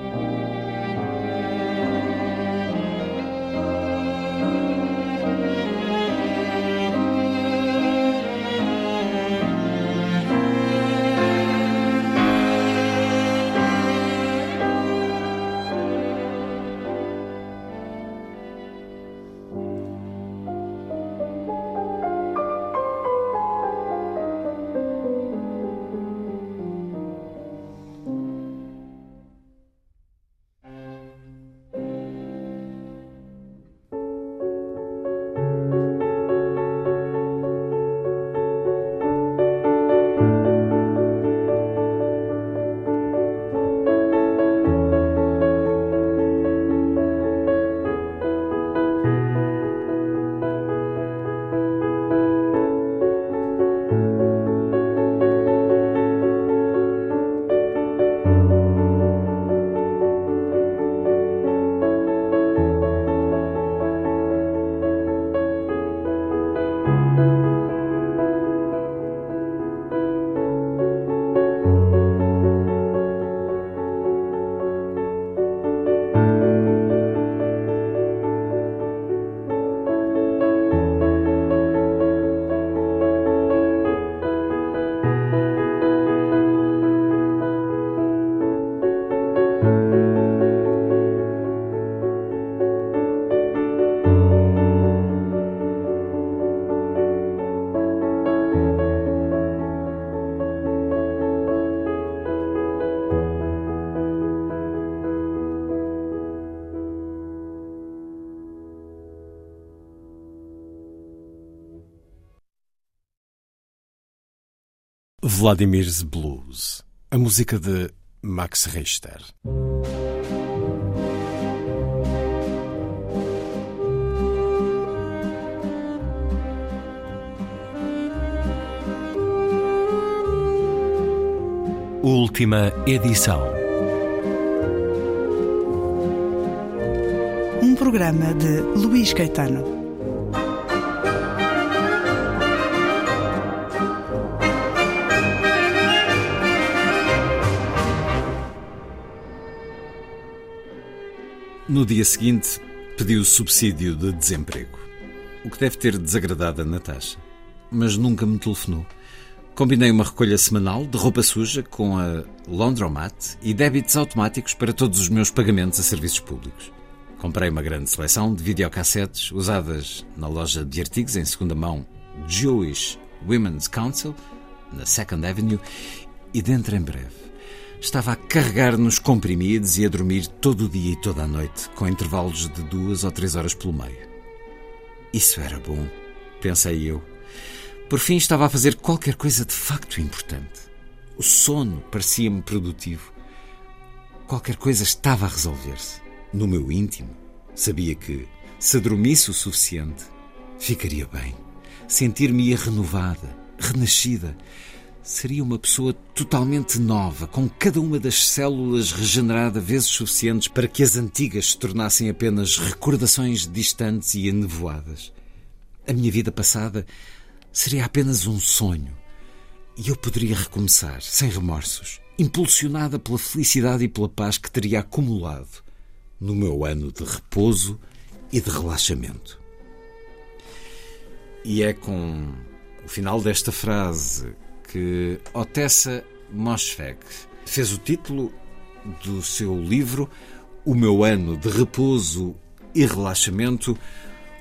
Vladimir's Blues, a música de Max Richter. Última edição. Um programa de Luís Caetano. No dia seguinte, pediu subsídio de desemprego. O que deve ter desagradado a Natasha. Mas nunca me telefonou. Combinei uma recolha semanal de roupa suja com a Laundromat e débitos automáticos para todos os meus pagamentos a serviços públicos. Comprei uma grande seleção de videocassetes usadas na loja de artigos em segunda mão Jewish Women's Council, na Second Avenue, e dentro em breve Estava a carregar nos comprimidos e a dormir todo o dia e toda a noite, com intervalos de duas ou três horas pelo meio. Isso era bom, pensei eu. Por fim estava a fazer qualquer coisa de facto importante. O sono parecia-me produtivo. Qualquer coisa estava a resolver-se. No meu íntimo, sabia que, se dormisse o suficiente, ficaria bem. Sentir-me-ia renovada, renascida seria uma pessoa totalmente nova, com cada uma das células regenerada vezes suficientes para que as antigas se tornassem apenas recordações distantes e enevoadas. A minha vida passada seria apenas um sonho e eu poderia recomeçar, sem remorsos, impulsionada pela felicidade e pela paz que teria acumulado no meu ano de repouso e de relaxamento. E é com o final desta frase que Otessa Moschweg fez o título do seu livro O Meu Ano de Repouso e Relaxamento,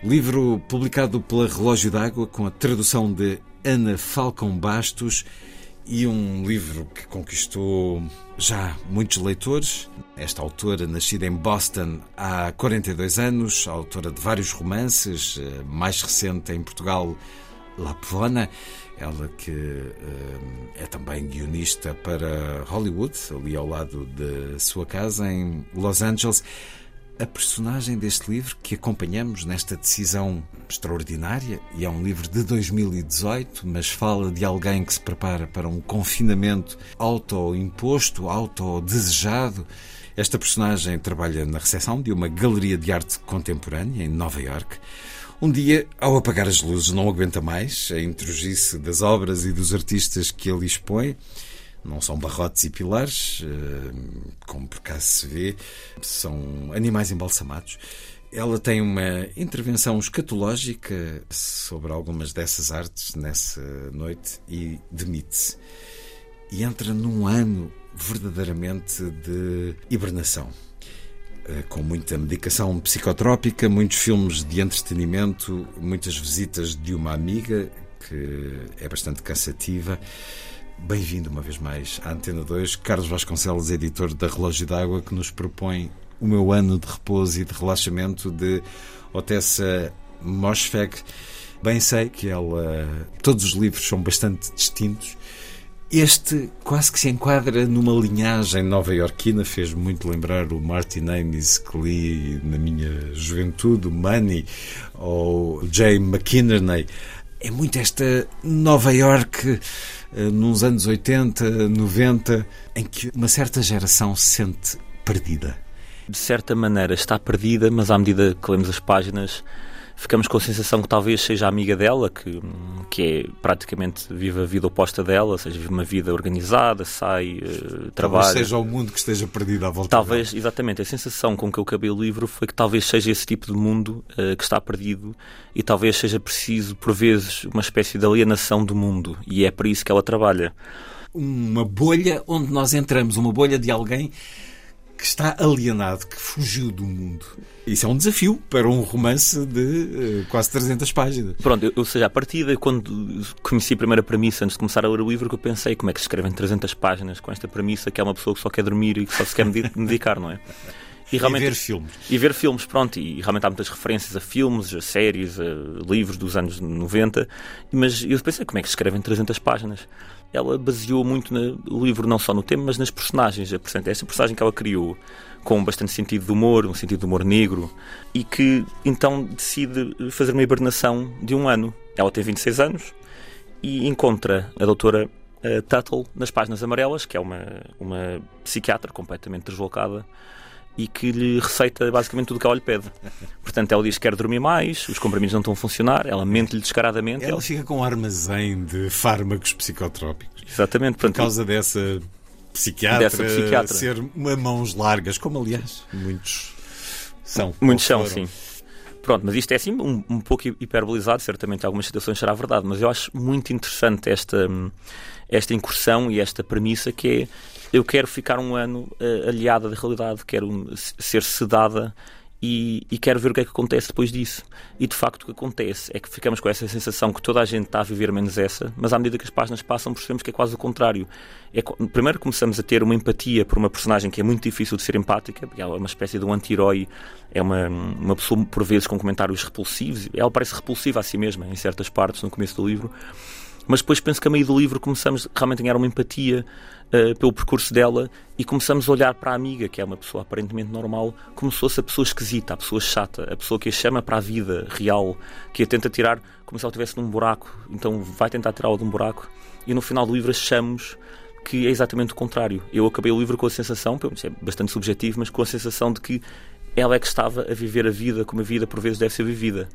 livro publicado pela Relógio d'Água com a tradução de Ana Falcão Bastos e um livro que conquistou já muitos leitores. Esta autora, nascida em Boston há 42 anos, autora de vários romances, eh, mais recente em Portugal, La ela que uh, é também guionista para Hollywood, ali ao lado de sua casa em Los Angeles. A personagem deste livro que acompanhamos nesta decisão extraordinária, e é um livro de 2018, mas fala de alguém que se prepara para um confinamento auto-imposto, auto-desejado. Esta personagem trabalha na recepção de uma galeria de arte contemporânea em Nova York. Um dia, ao apagar as luzes, não aguenta mais a intrugice das obras e dos artistas que ele expõe. Não são barrotes e pilares, eh, como por acaso se vê, são animais embalsamados. Ela tem uma intervenção escatológica sobre algumas dessas artes nessa noite e demite-se. E entra num ano verdadeiramente de hibernação. Eh, com muita medicação psicotrópica, muitos filmes de entretenimento, muitas visitas de uma amiga, que é bastante cansativa. Bem-vindo uma vez mais à Antena 2, Carlos Vasconcelos, editor da Relógio d'Água, que nos propõe o meu ano de repouso e de relaxamento de Otessa Moschweg. Bem sei que ela. Todos os livros são bastante distintos este quase que se enquadra numa linhagem nova-iorquina, fez muito lembrar o Martin Amis que li na minha juventude, o Money, ou Jay McInerney. É muito esta Nova York eh, nos anos 80, 90, em que uma certa geração se sente perdida. De certa maneira está perdida, mas à medida que lemos as páginas ficamos com a sensação que talvez seja amiga dela, que, que é praticamente vive a vida oposta dela, ou seja, vive uma vida organizada, sai, uh, trabalha. Talvez seja o mundo que esteja perdido à volta Talvez, dela. exatamente. A sensação com que eu acabei o livro foi que talvez seja esse tipo de mundo uh, que está perdido e talvez seja preciso, por vezes, uma espécie de alienação do mundo e é para isso que ela trabalha. Uma bolha onde nós entramos, uma bolha de alguém que está alienado, que fugiu do mundo. Isso é um desafio para um romance de uh, quase 300 páginas. Pronto, ou seja, a partir quando conheci a primeira premissa, antes de começar a ler o livro, que eu pensei como é que se escrevem 300 páginas com esta premissa, que é uma pessoa que só quer dormir e que só se quer medicar, não é? E, realmente, e ver filmes. E ver filmes, pronto. E realmente há muitas referências a filmes, a séries, a livros dos anos 90. Mas eu pensei, como é que se escrevem 300 páginas? Ela baseou muito no livro, não só no tema, mas nas personagens. Essa personagem que ela criou com bastante sentido de humor, um sentido de humor negro, e que então decide fazer uma hibernação de um ano. Ela tem 26 anos e encontra a doutora uh, Tuttle nas páginas amarelas, que é uma, uma psiquiatra completamente deslocada e que lhe receita basicamente tudo o que ela lhe pede. Portanto, ela diz que quer dormir mais, os comprimidos não estão a funcionar, ela mente-lhe descaradamente. Ela, ela, fica com um armazém de fármacos psicotrópicos. Exatamente. Por causa dessa psiquiatra, dessa psiquiatra ser uma mãos largas, como aliás muitos são. Muitos são, sim. Pronto, mas isto é assim um, um pouco hiperbolizado, certamente em algumas situações será verdade, mas eu acho muito interessante esta, esta incursão e esta premissa que é eu quero ficar um ano uh, aliada da realidade, quero ser sedada e, e, quero ver o que é que acontece depois disso. E de facto o que acontece é que ficamos com essa sensação que toda a gente está a viver menos essa, mas à medida que as páginas passam percebemos que é quase o contrário. É, primeiro começamos a ter uma empatia por uma personagem que é muito difícil de ser empática, porque ela é uma espécie de um anti-herói, é uma, uma pessoa por vezes com comentários repulsivos, ela parece repulsiva a si mesma em certas partes no começo do livro. Mas depois penso que a meio do livro começamos realmente a ganhar uma empatia uh, pelo percurso dela e começamos a olhar para a amiga, que é uma pessoa aparentemente normal, como se fosse a pessoa esquisita, a pessoa chata, a pessoa que a chama para a vida real, que a tenta tirar como se ela estivesse num buraco, então vai tentar tirá-la de um buraco e no final do livro achamos que é exatamente o contrário. Eu acabei o livro com a sensação, é bastante subjetivo, mas com a sensação de que ela é que estava a viver a vida como a vida por vezes deve ser vivida.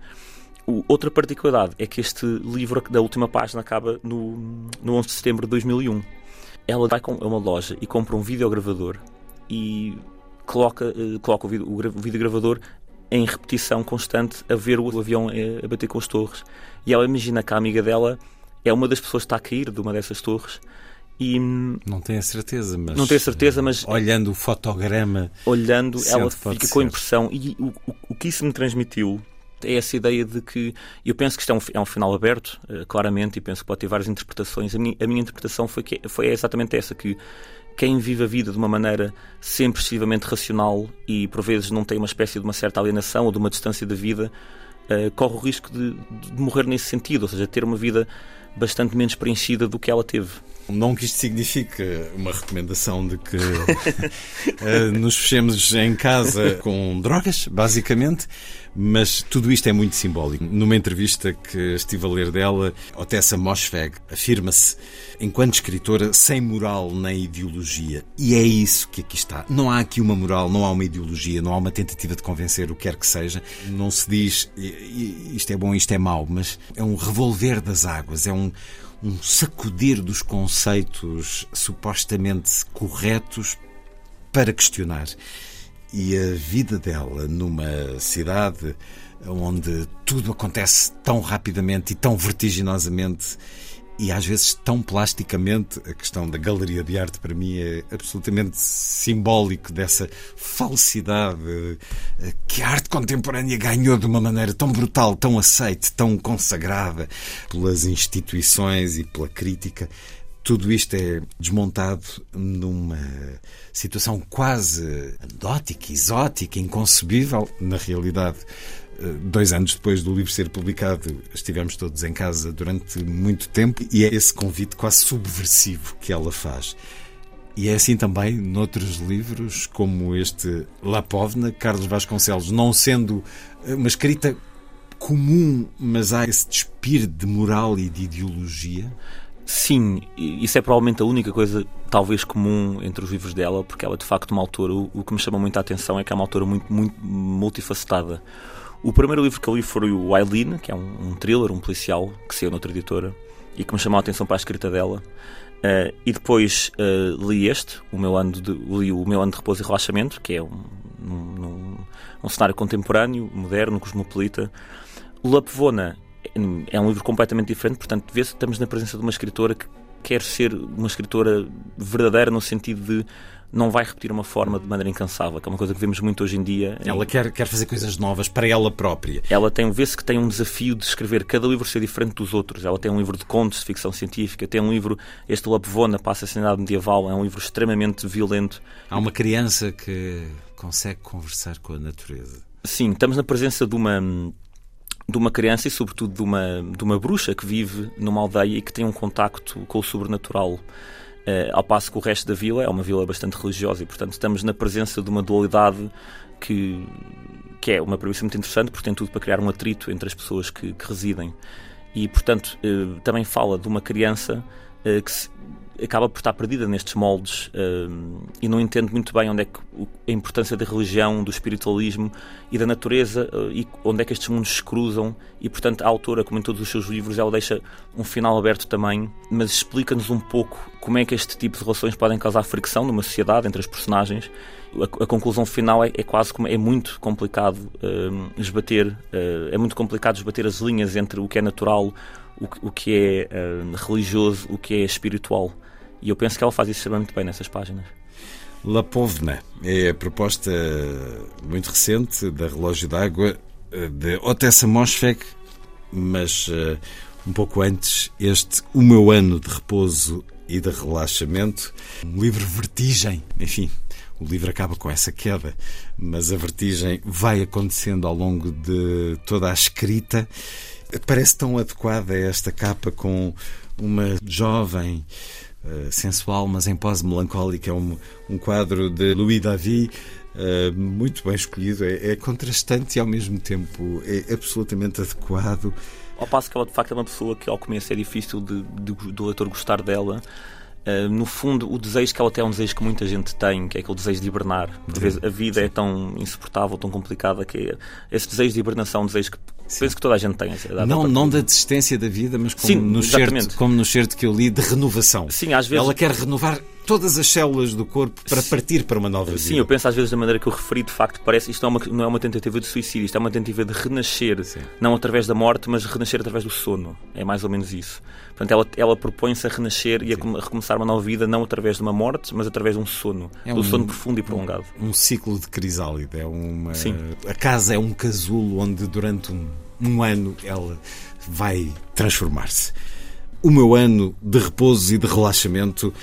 Outra particularidade é que este livro da última página acaba no, no 11 de setembro de 2001. Ela vai a uma loja e compra um videogravador e coloca, uh, coloca o, video, o videogravador em repetição constante a ver o avião uh, a bater com as torres. E ela imagina que a amiga dela é uma das pessoas que está a cair de uma dessas torres e não tenho a certeza, mas não tenho certeza, mas olhando o fotograma, olhando, ela fica com a impressão e o, o, o que isso me transmitiu é essa ideia de que eu penso que isto é um, é um final aberto, uh, claramente, e penso que pode ter várias interpretações. A minha, a minha interpretação foi, que, foi exatamente essa: que quem vive a vida de uma maneira sempre excessivamente racional e por vezes não tem uma espécie de uma certa alienação ou de uma distância da vida, uh, corre o risco de, de morrer nesse sentido, ou seja, ter uma vida bastante menos preenchida do que ela teve. Não que isto signifique uma recomendação de que uh, nos fechemos em casa com drogas, basicamente, mas tudo isto é muito simbólico. Numa entrevista que estive a ler dela, Otessa Moschweg afirma-se enquanto escritora sem moral nem ideologia. E é isso que aqui está. Não há aqui uma moral, não há uma ideologia, não há uma tentativa de convencer o que quer que seja. Não se diz isto é bom, isto é mau, mas é um revolver das águas, é um um sacudir dos conceitos supostamente corretos para questionar. E a vida dela numa cidade onde tudo acontece tão rapidamente e tão vertiginosamente e às vezes tão plasticamente, a questão da galeria de arte para mim é absolutamente simbólico dessa falsidade eh, que a arte contemporânea ganhou de uma maneira tão brutal, tão aceite, tão consagrada pelas instituições e pela crítica. Tudo isto é desmontado numa situação quase anedótica, exótica, inconcebível, na realidade eh, dois anos depois do livro ser publicado, estivemos todos em casa durante muito tempo e é esse convite quase subversivo que ela faz. E é assim também noutros livros, como este Lapovna, Carlos Vasconcelos, não sendo eh, uma escrita comum, mas há esse despir de moral e de ideologia. Sim, isso é provavelmente a única coisa, talvez comum entre os livros dela, porque ela é de facto uma autora. O que me chama muita atenção é que é uma autora muito, muito multifacetada. O primeiro livro que eu li foi o Eileen, que é um, um thriller, um policial, que saiu noutra editora e que me chamou a atenção para a escrita dela. Uh, e depois uh, li este, o meu ano de, li o meu ano de repouso e relaxamento, que é um, um, um cenário contemporâneo, moderno, cosmopolita. Lapvona é um livro completamente diferente, portanto, vê-se que estamos na presença de uma escritora que quer ser uma escritora verdadeira no sentido de não vai repetir uma forma de maneira incansável, que é uma coisa que vemos muito hoje em dia. Ela quer, quer fazer coisas novas para ela própria. Ela tem, vê-se que tem um desafio de escrever cada livro ser diferente dos outros. Ela tem um livro de contos, de ficção científica, tem um livro, este Lapvona, passa a cidade medieval, é um livro extremamente violento. Há uma criança que consegue conversar com a natureza. Sim, estamos na presença de uma de uma criança e sobretudo de uma de uma bruxa que vive numa aldeia e que tem um contacto com o sobrenatural. Uh, ao passo que o resto da vila é uma vila bastante religiosa e, portanto, estamos na presença de uma dualidade que, que é uma premissa muito interessante, porque tem tudo para criar um atrito entre as pessoas que, que residem. E, portanto, uh, também fala de uma criança uh, que se, acaba por estar perdida nestes moldes uh, e não entende muito bem onde é que a importância da religião, do espiritualismo e da natureza uh, e onde é que estes mundos se cruzam e portanto a autora, como em todos os seus livros, ela deixa um final aberto também, mas explica-nos um pouco como é que este tipo de relações podem causar fricção numa sociedade entre as personagens. A, a conclusão final é, é, quase como é muito complicado uh, esbater, é muito complicado esbater as linhas entre o que é natural, o, que é religioso, o que é espiritual. E eu penso que ela faz isso extremamente bem nessas páginas. La Povna é a proposta muito recente da Relógio d'Água de Otessa Mosfeg, mas uh, um pouco antes este O Meu Ano de Repouso e de Relaxamento, um livro vertigem, enfim, o livro acaba com essa queda, mas a vertigem vai acontecendo ao longo de toda a escrita. Parece tão adequada esta capa com uma jovem uh, sensual, mas em pose melancólica. É um, um quadro de Louis David. Uh, muito bem escolhido, é, é, contrastante e ao mesmo tempo é absolutamente adequado. Ao passo que ela de facto é uma pessoa que ao começo é difícil de, de, do leitor gostar dela, Uh, no fundo, o desejo que ela tem é um desejo que muita gente tem, que é aquele desejo de hibernar. Às vezes a vida é tão insuportável, tão complicada, que esse desejo de hibernação é um desejo que Sim. penso que toda a gente tem. Não, não da desistência da vida, mas como, Sim, no certo, como no certo que eu li, de renovação. Sim, às vezes... Ela quer renovar todas as células do corpo para partir para uma nova vida. Sim, eu penso às vezes da maneira que eu referi, de facto, parece isto não é uma, não é uma tentativa de suicídio, isto é uma tentativa de renascer, Sim. não através da morte, mas renascer através do sono. É mais ou menos isso. Portanto, ela, ela propõe-se a renascer e a recomeçar uma nova vida, não através de uma morte, mas através de um sono, é um, sono profundo e prolongado. Um, um ciclo de crisálida, é uma. Sim. A casa é um casulo onde durante um, um ano ela vai transformar-se. O meu ano de repouso e de relaxamento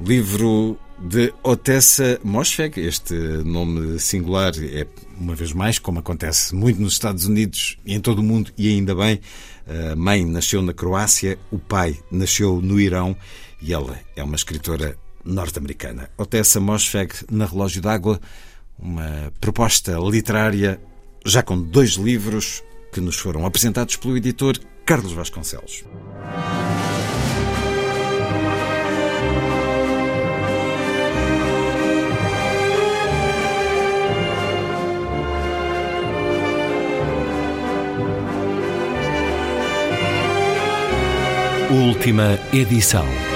Livro de Otessa Mosfeg, este nome singular é, uma vez mais, como acontece muito nos Estados Unidos e em todo o mundo, e ainda bem, a mãe nasceu na Croácia, o pai nasceu no Irão e ela é uma escritora norte-americana. Otessa Mosfeg, na Relógio d'Água, uma proposta literária já com dois livros que nos foram apresentados pelo editor Carlos Vasconcelos. Última edição.